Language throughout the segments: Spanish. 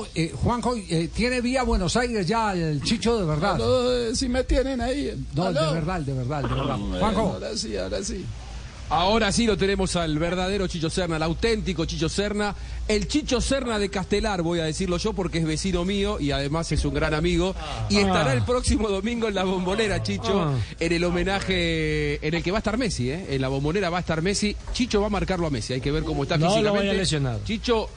Juanjo, eh, Juanjo eh, tiene vía Buenos Aires ya el Chicho de verdad. No, si me tienen ahí. No, de verdad, de verdad, de verdad. Juanjo. Ahora sí, ahora sí. Ahora sí lo tenemos al verdadero Chicho Serna, al auténtico Chicho Serna, el Chicho Serna de Castelar, voy a decirlo yo, porque es vecino mío y además es un gran amigo. Y estará el próximo domingo en la bombonera, Chicho, en el homenaje en el que va a estar Messi, ¿eh? En la bombonera va a estar Messi. Chicho va a marcarlo a Messi, hay que ver cómo está No lo físicamente. vaya a lesionar. Chicho,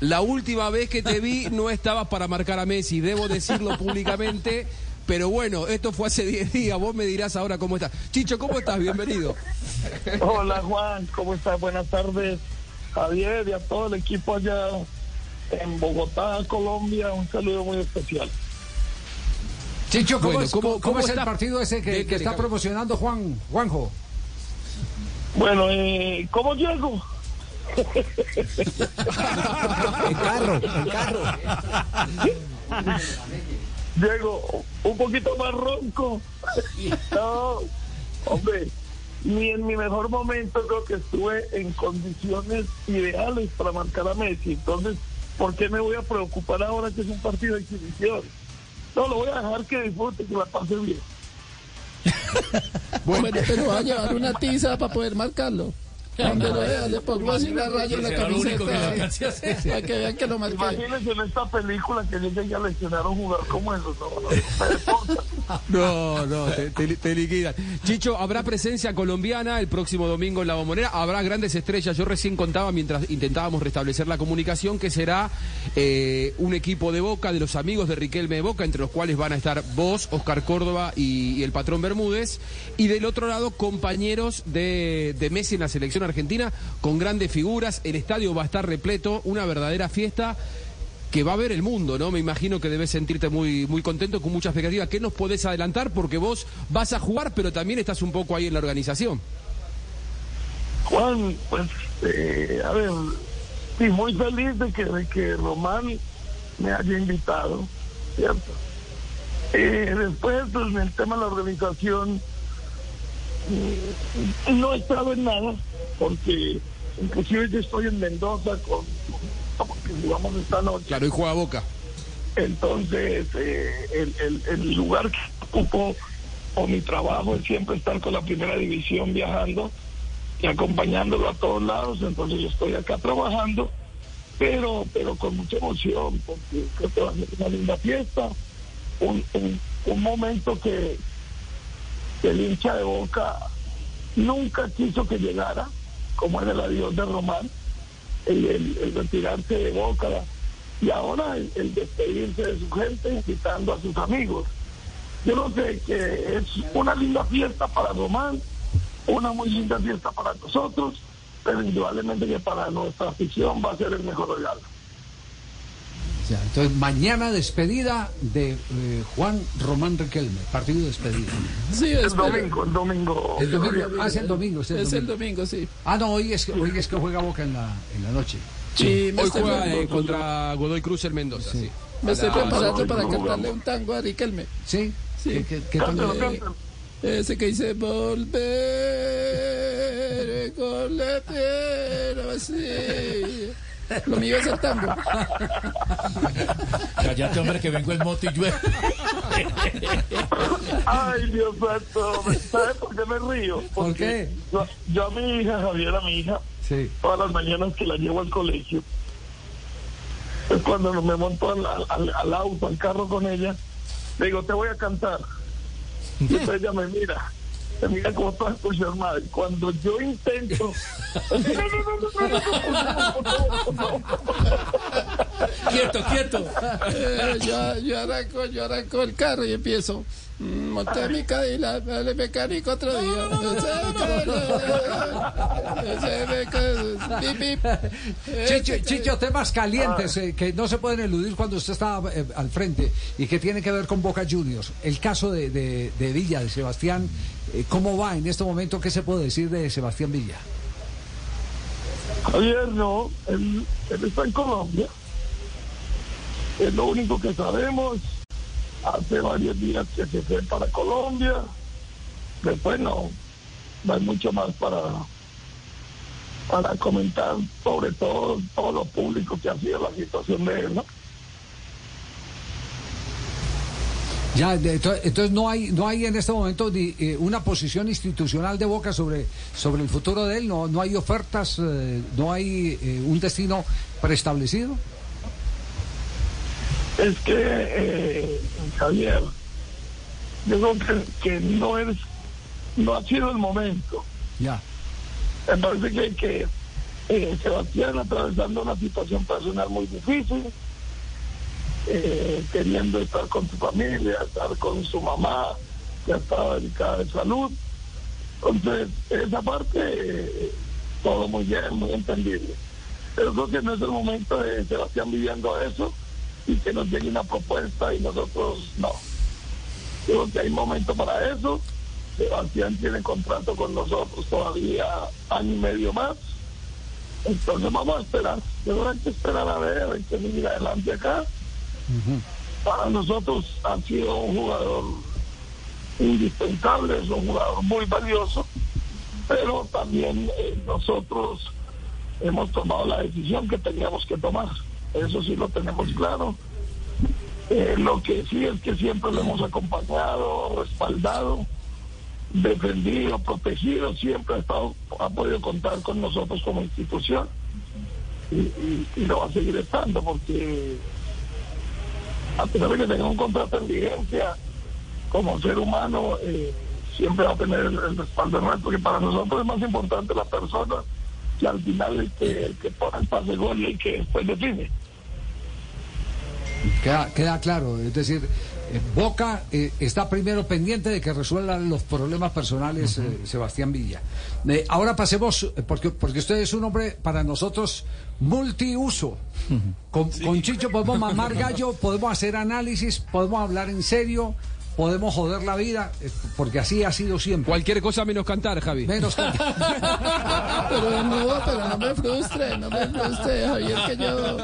la última vez que te vi no estabas para marcar a Messi, debo decirlo públicamente. Pero bueno, esto fue hace 10 días, vos me dirás ahora cómo estás. Chicho, ¿cómo estás? Bienvenido. Hola Juan, ¿cómo estás? Buenas tardes, Javier y a todo el equipo allá en Bogotá, Colombia. Un saludo muy especial. Chicho, ¿cómo, Bueno, es, ¿cómo- cómo- es el está? partido ese que, está promocionando Juan, Juanjo? Bueno, eh, ¿cómo llego? En carro, en carro. Llego un poquito más ronco. No, hombre, ni en mi mejor momento creo que estuve en condiciones ideales para marcar a Messi. Entonces, ¿por qué me voy a preocupar ahora que es un partido de exhibición? No, lo voy a dejar que disfrute, que la pase bien. Bueno, pero va a llevar una tiza para poder marcarlo. Cuando lo vea, le pongo así una raya en la camiseta. Para que vean que lo marqué. Imagínense en esta película que llegue a lesionar a un jugador como esos. No, no, me deportan. No, no, te, te- te liquidan. Chicho, ¿habrá presencia colombiana el próximo domingo en la bombonera? ¿Habrá grandes estrellas? Yo recién contaba mientras intentábamos restablecer la comunicación que será eh, un equipo de Boca, de los amigos de Riquelme de Boca, entre los cuales van a estar vos, Oscar Córdoba y, y el patrón Bermúdez. Y del otro lado, compañeros de, de Messi en la selección argentina, con grandes figuras. El estadio va a estar repleto, una verdadera fiesta que va a ver el mundo, ¿no? Me imagino que debes sentirte muy, muy contento, con mucha expectativa. ¿Qué nos podés adelantar? Porque vos vas a jugar, pero también estás un poco ahí en la organización. Juan, pues, eh, a ver, sí, muy feliz de que, de que Román me haya invitado, ¿cierto? Eh, después, pues, en el tema de la organización, mm, no he estado en nada, porque inclusive yo estoy en Mendoza con, porque jugamos esta noche. Claro, y juega Boca. Entonces, eh, el, el- el lugar que ocupo o mi trabajo es siempre estar con la primera división viajando y acompañándolo a todos lados. Entonces, yo estoy acá trabajando, pero pero con mucha emoción, porque creo que va a ser una linda fiesta, un, un, un momento que, que el hincha de Boca nunca quiso que llegara, como era el adiós de Román, el, el- retirarse de Boca y ahora el, el despedirse de su gente invitando a sus amigos. Yo no sé que es una linda fiesta para Román, una muy linda fiesta para nosotros, pero indudablemente que para nuestra afición va a ser el mejor regalo. Ya, entonces, mañana despedida de eh, Juan Román Riquelme, partido de despedida. Sí, El espero. domingo, el domingo. El domingo, ah, es el domingo, es el Es el domingo. domingo, sí. Ah, no, hoy es, que, hoy es que juega Boca en la, en la noche. Sí, me Hoy estoy, juega eh, contra Godoy Cruz el Mendoza, sí. me estoy preparando para cantarle un tango a Riquelme. ¿Sí? Sí. ¿Qué, qué- cántalo. Ese que dice volver con la piedra vacía. Lo mío es el tango. Cállate, hombre, que vengo en moto y llueve. Ay, Dios santo, ¿sabes por qué me río? ¿Por Porque qué? Yo, yo a mi hija, Javier, a mi hija, Sí. todas las mañanas que la llevo al colegio, es cuando me monto al, al- al auto, al carro con ella, le digo, te voy a cantar. Y entonces ella me mira, mira como toda entusiasmada. Cuando yo intento... Quieto, quieto. Eh, yo, yo, arranco, yo arranco el carro y empiezo. mm, Monté mi Cadillac, el mecánico otro día. Chicho, Chicho, temas calientes eh, que no se pueden eludir cuando usted está eh, al frente y que tiene que ver con Boca Juniors. El caso de, de- de Villa, de Sebastián, eh, ¿cómo va en este momento? ¿Qué se puede decir de Sebastián Villa? Javier, no, él, él está en Colombia. Es lo único que sabemos. Hace varios días que se fue para Colombia. Después no, no hay mucho más para, para comentar sobre todo todo lo público que ha sido la situación de él, ¿no? Ya, de- ento- entonces no hay no hay en este momento ni, eh, una posición institucional de Boca sobre sobre el futuro de él, no no hay ofertas, eh, no hay eh, un destino preestablecido. Es que, Javier, yo creo que, que no es, no ha sido el momento. Ya. Me parece que, que Sebastián atravesando una situación personal muy difícil, eh, queriendo estar con su familia, estar con su mamá, que estaba delicada de salud. Entonces, esa parte, eh, todo muy bien, muy entendible. Pero creo que no es el momento de Sebastián viviendo eso y que nos llegue una propuesta y nosotros no. Creo que hay momento para eso. Sebastián tiene contrato con nosotros todavía año y medio más. Entonces vamos a esperar. Yo creo que hay que esperar a ver, hay que seguir adelante acá. Para nosotros ha sido un jugador indispensable, es un jugador muy valioso, pero también eh, nosotros hemos tomado la decisión que teníamos que tomar. Eso sí lo tenemos claro. Eh, lo que sí es que siempre lo hemos acompañado, respaldado, defendido, protegido, siempre ha, estado, ha podido contar con nosotros como institución y, lo va a seguir estando porque a pesar de que tenga un contrato en vigencia, como ser humano, eh, siempre va a tener el, el respaldo nuestro, que para nosotros es más importante la persona que al final el que, el que pone el pase gol y el que después define. Queda, queda claro, es decir, Boca eh, está primero pendiente de que resuelvan los problemas personales eh, Sebastián Villa. Eh, ahora pasemos, eh, porque, porque usted es un hombre para nosotros multiuso. Con, con Chicho podemos mamar gallo, podemos hacer análisis, podemos hablar en serio, podemos joder la vida, eh, porque así ha sido siempre. Cualquier cosa menos cantar, Javi. Menos que- Pero no, pero no me frustre, no me frustre, Javier, que yo,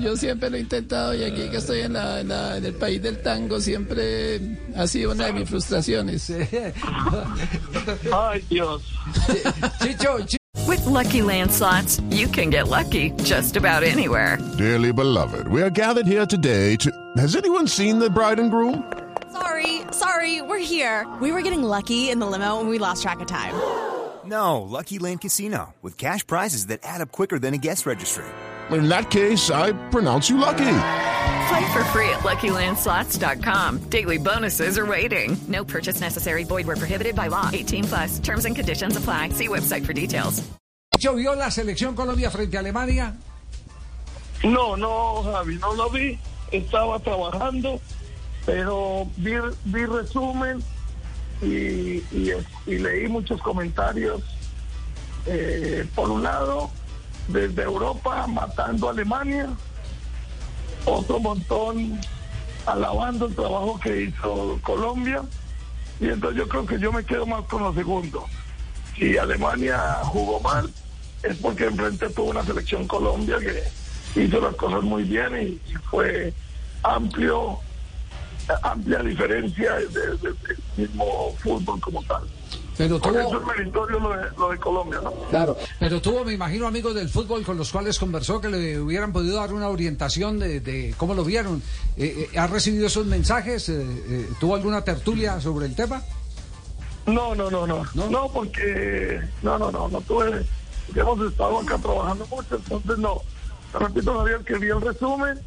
yo siempre lo he intentado y aquí que estoy en, la, en, la- en el país del tango siempre ha sido una de mis frustraciones. Ay, Dios. Chicho, Chi- With Lucky Land slots, you can get lucky just about anywhere. Dearly beloved, we are gathered here today to. Has anyone seen the bride and groom? Sorry, sorry, we're here. We were getting lucky in the limo and we lost track of time. No, Lucky Land Casino, with cash prizes that add up quicker than a guest registry. In that case, I pronounce you lucky. Play for free at LuckyLandSlots.com. Daily bonuses are waiting. No purchase necessary. Void were prohibited by law. 18 plus. Terms and conditions apply. See website for details. Chicho vio la selección Colombia frente a Alemania. No, no, Javi, no lo vi. Estaba trabajando, pero vi, vi resumen y, y- leí muchos comentarios. Eh, por un lado, desde Europa matando a Alemania, otro montón alabando el trabajo que hizo Colombia. Y entonces yo creo que yo me quedo más con lo segundo. Si Alemania jugó mal, es porque enfrente tuvo una selección Colombia que hizo las cosas muy bien y fue amplio, amplia diferencia del del mismo fútbol como tal. Pero Por eso tuvo, es meritorio lo de, lo de Colombia, ¿no? Claro, pero tuvo, me imagino, amigos del fútbol con los cuales conversó que le hubieran podido dar una orientación de, de cómo lo vieron. Eh, eh, ¿Ha recibido esos mensajes? Eh, eh, ¿Tuvo alguna tertulia sobre el tema? No, no, no, no, ¿No? no, porque no, no, no, no tuve, porque hemos estado acá trabajando mucho, entonces no. Te repito, Javier, que vi el resumen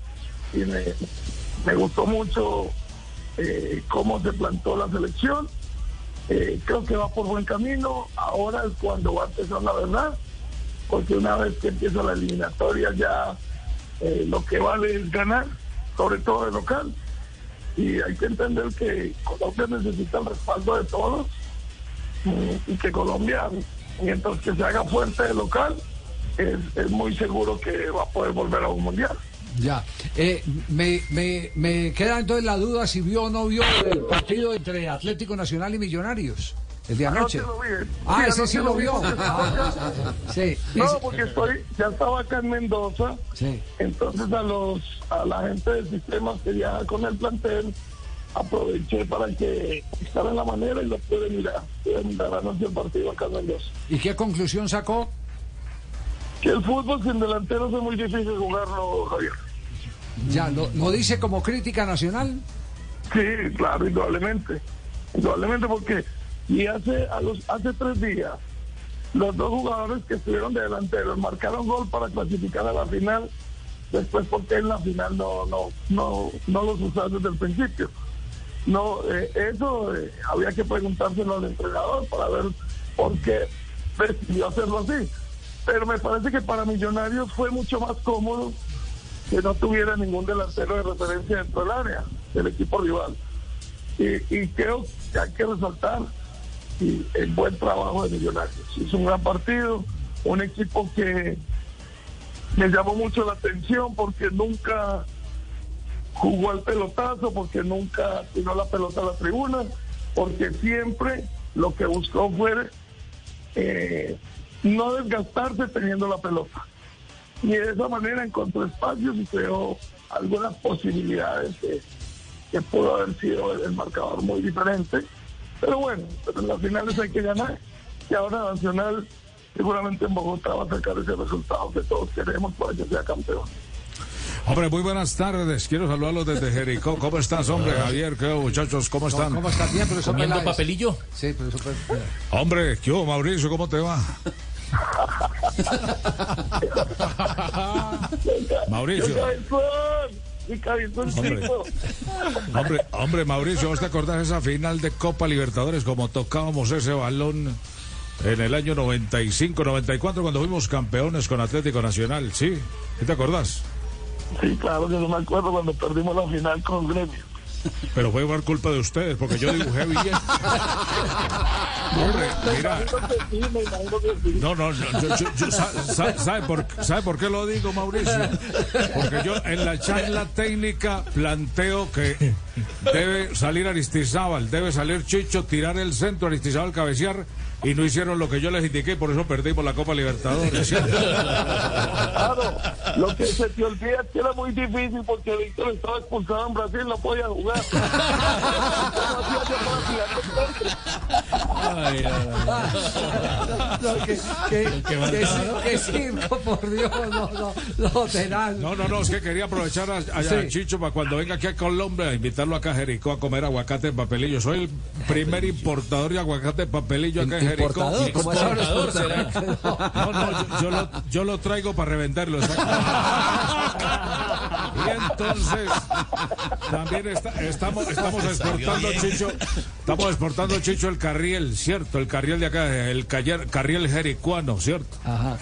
y me, me gustó mucho eh, cómo se plantó la selección. Eh, creo que va por buen camino. Ahora es cuando va a empezar la verdad, porque una vez que empieza la eliminatoria ya eh, lo que vale es ganar, sobre todo de local. Y hay que entender que Colombia necesita el respaldo de todos y que Colombia, mientras que se haga fuerte de local, es muy seguro que va a poder volver a un mundial. Ya. Eh, me, me, me queda entonces la duda si vio o no vio el partido entre Atlético Nacional y Millonarios. El de anoche. Anoche. Ah, Sí, ese sí lo lo vi vio. Ah, sí. No, porque estoy, ya estaba acá en Mendoza, Sí. entonces a los a la gente de sistemas que viaja con el plantel aproveché para que estar en la manera y lo pude mirar, pude mirar anoche el partido acá en Mendoza. ¿Y qué conclusión sacó? Que el fútbol sin delanteros es muy difícil jugarlo, Javier. Ya, ¿lo, lo dice como crítica nacional? Sí, claro, indudablemente. Indudablemente porque y hace a los hace tres días los dos jugadores que estuvieron de delanteros marcaron gol para clasificar a la final. Después porque en la final no no no no los usaron desde el principio. No, eh, eso eh, había que preguntárselo al entrenador para ver por qué decidió hacerlo así. Pero me parece que para Millonarios fue mucho más cómodo que no tuviera ningún delantero de referencia dentro del área del equipo rival. Y, creo que hay que resaltar el buen trabajo de Millonarios. Es un gran partido, un equipo que me llamó mucho la atención porque nunca jugó al pelotazo, porque nunca tiró la pelota a la tribuna, porque siempre lo que buscó fue eh, no desgastarse teniendo la pelota. Y de esa manera encontró espacios y creó algunas posibilidades que, que pudo haber sido el marcador muy diferente. Pero bueno, pero en las finales hay que ganar. Y ahora Nacional seguramente en Bogotá va a sacar ese resultado que todos queremos para que sea campeón. Hombre, muy buenas tardes. Quiero saludarlos desde Jericó. ¿Cómo estás, hombre? Javier, ¿qué muchachos? ¿Cómo están? ¿Cómo estás? Bien, profesor ¿Comiendo Peláez. papelillo? Sí, profesor. Hombre, ¿qué hubo, Mauricio? ¿Cómo te va? Mauricio. Hombre. Hombre, hombre, Mauricio, ¿vos te acordás de esa final de Copa Libertadores como tocábamos ese balón en el año 95, 94 cuando fuimos campeones con Atlético Nacional? ¿Sí? ¿Sí te acordás? Sí, claro que no me acuerdo cuando perdimos la final con Gremio. Pero fue por culpa de ustedes, porque yo dibujé bien. Mira. No, no, yo, yo- yo- sa- sa- ¿sabe, por, ¿sabe por qué lo digo, Mauricio? Porque yo en la charla técnica planteo que debe salir Aristizábal, debe salir Chicho, tirar el centro, Aristizábal cabecear, y no hicieron lo que yo les indiqué, por eso perdimos la Copa Libertadores. Claro, lo que se te olvida es que era muy difícil porque Víctor estaba expulsado en Brasil, no podía jugar. Que, que, que, que circo, por Dios, no, no, no, tenaz. No, no, no, es que quería aprovechar a, a- a. Chicho para cuando venga aquí a Colombia, invitarlo acá a Jericó a comer aguacate en papelillo. Soy el primer importador de aguacate en papelillo acá en Jericó. Importador, será. No, no, yo, yo lo, yo lo traigo para revenderlo. Y entonces, también está- estamos, estamos exportando, Chicho, estamos exportando, Chicho, el carriel, ¿cierto? El carriel de acá, el cayer- carriel jericuano, ¿cierto? Ajá.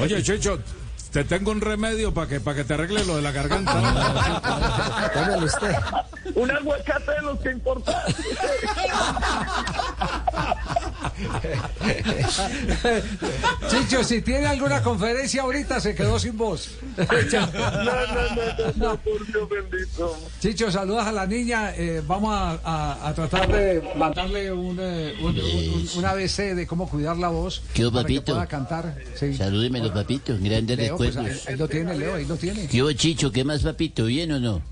Oye, Chicho, te tengo un remedio para que, para que te arregle lo de la garganta. Tómelo usted. Un aguacate de los que importan. Chicho, si tiene alguna conferencia ahorita, se quedó sin voz. No, no, no, no, por Dios bendito. Chicho, saludas a la niña. eh, vamos a, a- a tratar de mandarle un, eh, un, un- un ABC de cómo cuidar la voz. ¿Qué hubo, para que papito? pueda cantar. Sí. Salúdemelo, papito. Grandes Leo, pues, ahí, recuerdos. ahí lo tiene, Leo, ahí lo tiene. ¿Qué hubo, Chicho? ¿Qué más, papito? ¿Bien o no?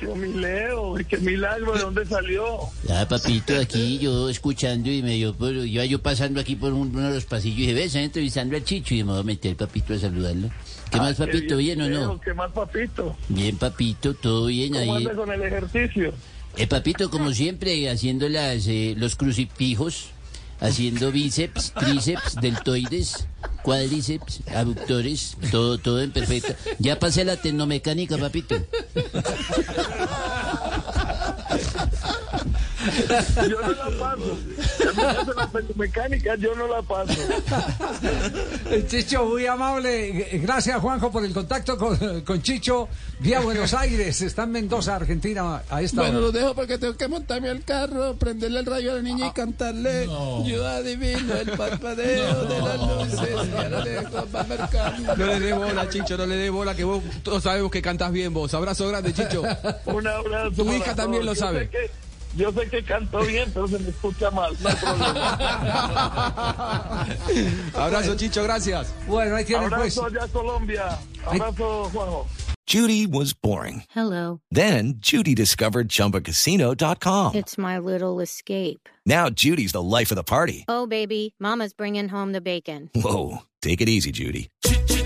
Leo, qué milagro, ¿de dónde salió? Ah, papito, aquí yo escuchando y medio, yo, yo pasando aquí por un- uno de los pasillos y dije, ves, entrevistando al Chicho y me voy a meter, papito, a saludarlo. ¿Qué más, Qué papito? ¿Bien o no? ¿Qué más, papito? Bien, papito, todo bien ¿Cómo ahí. anda con el ejercicio? Eh, papito, como siempre, haciendo las, eh, los crucifijos, haciendo bíceps, tríceps, deltoides, cuádriceps, abductores, todo, todo en perfecto. Ya pasé la tecnomecánica, papito. Yo no la paso. La mecánica, yo no la paso. Chicho, muy amable. Gracias, Juanjo, por el contacto con, con Chicho vía Buenos Aires. Está en Mendoza, Argentina, a esta Bueno, hora. lo dejo porque tengo que montarme al carro, prenderle el rayo a la niña y cantarle Yo adivino el parpadeo de las luces ahora le dejo. No le dé bola, Chicho, no le dé bola, que vos todos sabemos que cantás bien vos. Abrazo grande, Chicho. Un abrazo. Tu hija también lo sabe. Sé que- yo sé que canto bien, pero se me escucha mal. No hay problema. Abrazo, Chicho, gracias. Bueno, ahí tienen pues. Abrazo allá Colombia. Abrazo, Juanjo. Judy was boring. Hello. Then Judy discovered ChumbaCasino.com. It's my little escape. Now Judy's the life of the party. Oh, baby, Mama's bringing home the bacon. Whoa, take it easy, Judy.